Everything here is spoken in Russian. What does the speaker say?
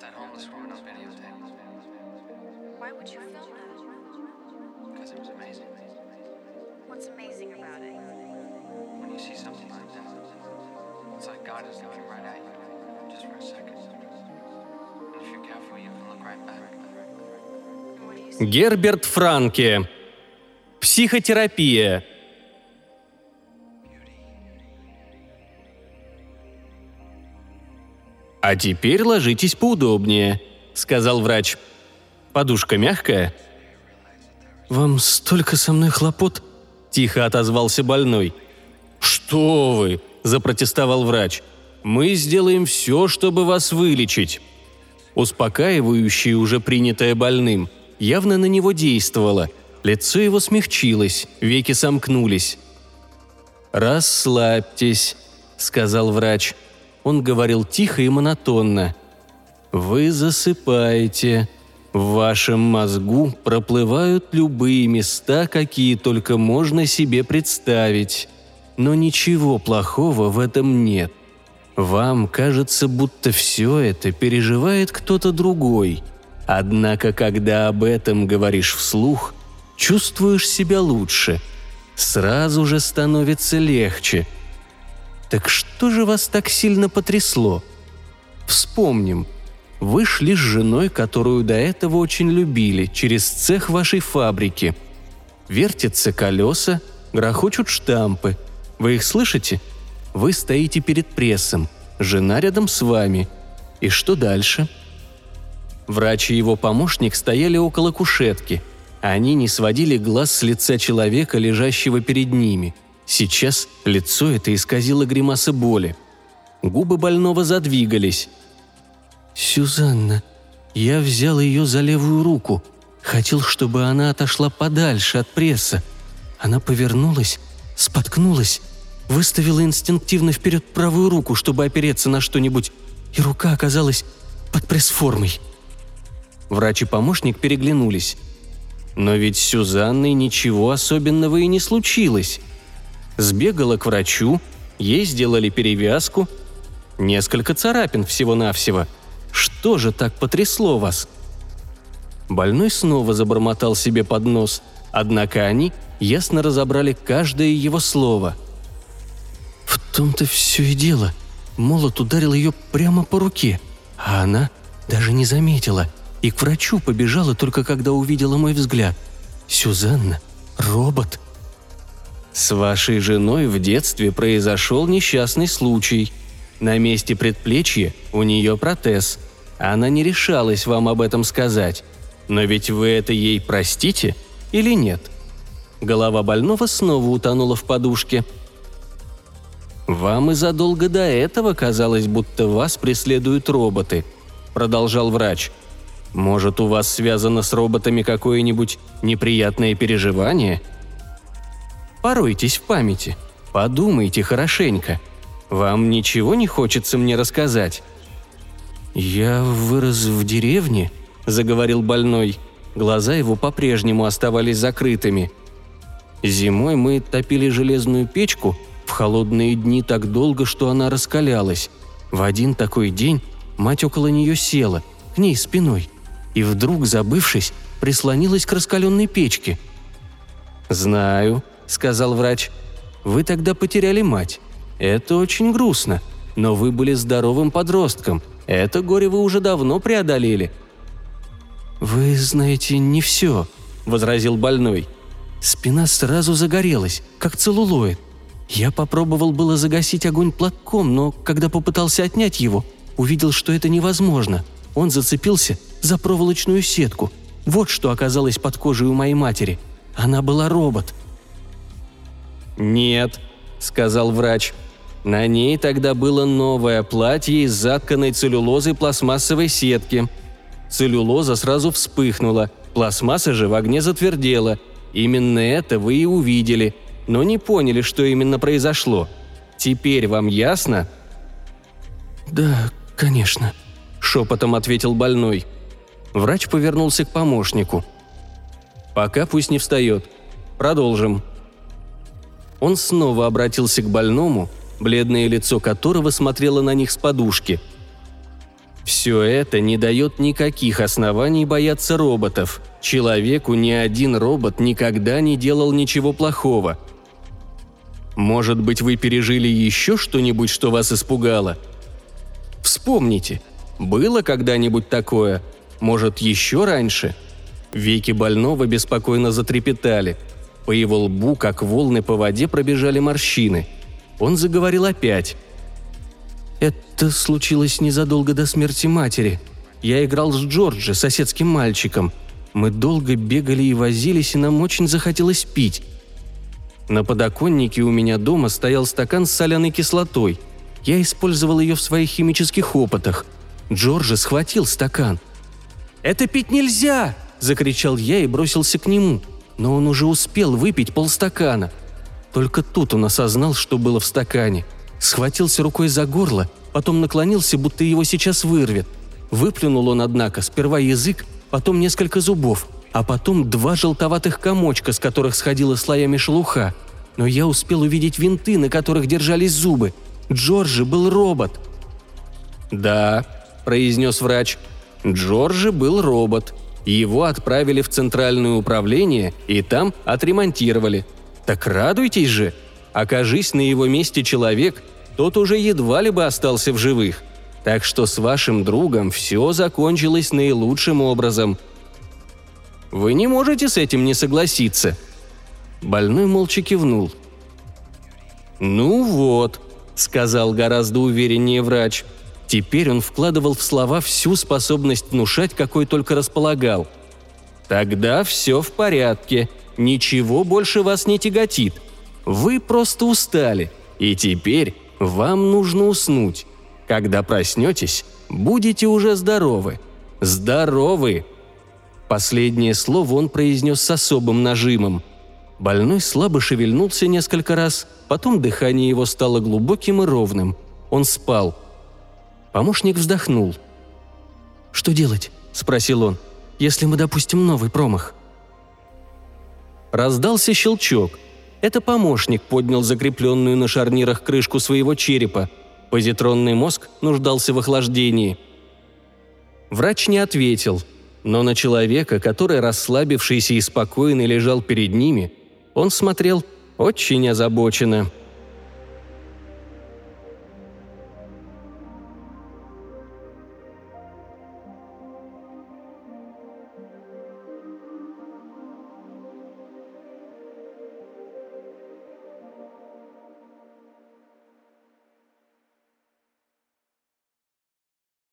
that homeless woman on videotape Why would you film that? because it was amazing. What's amazing about it? When you see something like that, it's like God is looking right at you, just for a second. And if you're careful, you can look right back. Герберт Франке. Психотерапия. «А теперь ложитесь поудобнее», — сказал врач. «Подушка мягкая?» «Вам столько со мной хлопот?» — тихо отозвался больной. «Что вы!» – запротестовал врач. «Мы сделаем все, чтобы вас вылечить». Успокаивающее, уже принятое больным, явно на него действовало. Лицо его смягчилось, веки сомкнулись. «Расслабьтесь», – сказал врач. Он говорил тихо и монотонно. «Вы засыпаете. В вашем мозгу проплывают любые места, какие только можно себе представить. Но ничего плохого в этом нет. Вам кажется, будто все это переживает кто-то другой. Однако, когда об этом говоришь вслух, чувствуешь себя лучше. Сразу же становится легче. Так что же вас так сильно потрясло? Вспомним. Вы шли с женой, которую до этого очень любили, через цех вашей фабрики. Вертятся колеса, грохочут штампы. Вы их слышите? Вы стоите перед прессом, жена рядом с вами. И что дальше? Врач и его помощник стояли около кушетки. Они не сводили глаз с лица человека, лежащего перед ними. Сейчас лицо это исказило гримаса боли. Губы больного задвигались. «Сюзанна, я взял ее за левую руку. Хотел, чтобы она отошла подальше от пресса. Она повернулась, споткнулась, выставила инстинктивно вперед правую руку, чтобы опереться на что-нибудь, и рука оказалась под пресс-формой». Врач и помощник переглянулись. Но ведь с Сюзанной ничего особенного и не случилось. Сбегала к врачу, ей сделали перевязку. Несколько царапин всего-навсего. Что же так потрясло вас? Больной снова забормотал себе под нос, однако они ясно разобрали каждое его слово. В том-то все и дело. Молот ударил ее прямо по руке, а она даже не заметила и к врачу побежала только когда увидела мой взгляд. Сюзанна, робот. С вашей женой в детстве произошел несчастный случай. На месте предплечья у нее протез. Она не решалась вам об этом сказать. Но ведь вы это ей простите или нет? Голова больного снова утонула в подушке. «Вам и задолго до этого казалось, будто вас преследуют роботы», – продолжал врач. «Может, у вас связано с роботами какое-нибудь неприятное переживание?» Поройтесь в памяти. Подумайте хорошенько. Вам ничего не хочется мне рассказать?» «Я вырос в деревне», — заговорил больной. Глаза его по-прежнему оставались закрытыми. «Зимой мы топили железную печку в холодные дни так долго, что она раскалялась. В один такой день мать около нее села, к ней спиной, и вдруг, забывшись, прислонилась к раскаленной печке. «Знаю», — сказал врач. «Вы тогда потеряли мать. Это очень грустно. Но вы были здоровым подростком. Это горе вы уже давно преодолели». «Вы знаете не все», — возразил больной. Спина сразу загорелась, как целлулоид. Я попробовал было загасить огонь платком, но когда попытался отнять его, увидел, что это невозможно. Он зацепился за проволочную сетку. Вот что оказалось под кожей у моей матери. Она была робот. «Нет», — сказал врач. На ней тогда было новое платье из затканной целлюлозой пластмассовой сетки. Целлюлоза сразу вспыхнула, пластмасса же в огне затвердела. Именно это вы и увидели, но не поняли, что именно произошло. Теперь вам ясно?» «Да, конечно», — шепотом ответил больной. Врач повернулся к помощнику. «Пока пусть не встает. Продолжим». Он снова обратился к больному, бледное лицо которого смотрело на них с подушки. Все это не дает никаких оснований бояться роботов. Человеку ни один робот никогда не делал ничего плохого. Может быть, вы пережили еще что-нибудь, что вас испугало? Вспомните, было когда-нибудь такое? Может, еще раньше? Веки больного беспокойно затрепетали. По его лбу, как волны по воде, пробежали морщины. Он заговорил опять. Это случилось незадолго до смерти матери. Я играл с Джорджи, соседским мальчиком. Мы долго бегали и возились, и нам очень захотелось пить. На подоконнике у меня дома стоял стакан с соляной кислотой. Я использовал ее в своих химических опытах. Джорджи схватил стакан. «Это пить нельзя!» – закричал я и бросился к нему. Но он уже успел выпить полстакана. Только тут он осознал, что было в стакане – Схватился рукой за горло, потом наклонился, будто его сейчас вырвет. Выплюнул он, однако, сперва язык, потом несколько зубов, а потом два желтоватых комочка, с которых сходила слоями шелуха. Но я успел увидеть винты, на которых держались зубы. Джорджи был робот. «Да», – произнес врач, – «Джорджи был робот. Его отправили в центральное управление и там отремонтировали. Так радуйтесь же!» Окажись на его месте человек, тот уже едва ли бы остался в живых. Так что с вашим другом все закончилось наилучшим образом. Вы не можете с этим не согласиться. Больной молча кивнул. «Ну вот», — сказал гораздо увереннее врач. Теперь он вкладывал в слова всю способность внушать, какой только располагал. «Тогда все в порядке. Ничего больше вас не тяготит. Вы просто устали, и теперь вам нужно уснуть. Когда проснетесь, будете уже здоровы. Здоровы!» Последнее слово он произнес с особым нажимом. Больной слабо шевельнулся несколько раз, потом дыхание его стало глубоким и ровным. Он спал. Помощник вздохнул. «Что делать?» – спросил он. «Если мы допустим новый промах?» Раздался щелчок – это помощник поднял закрепленную на шарнирах крышку своего черепа. Позитронный мозг нуждался в охлаждении. Врач не ответил, но на человека, который расслабившийся и спокойный лежал перед ними, он смотрел очень озабоченно –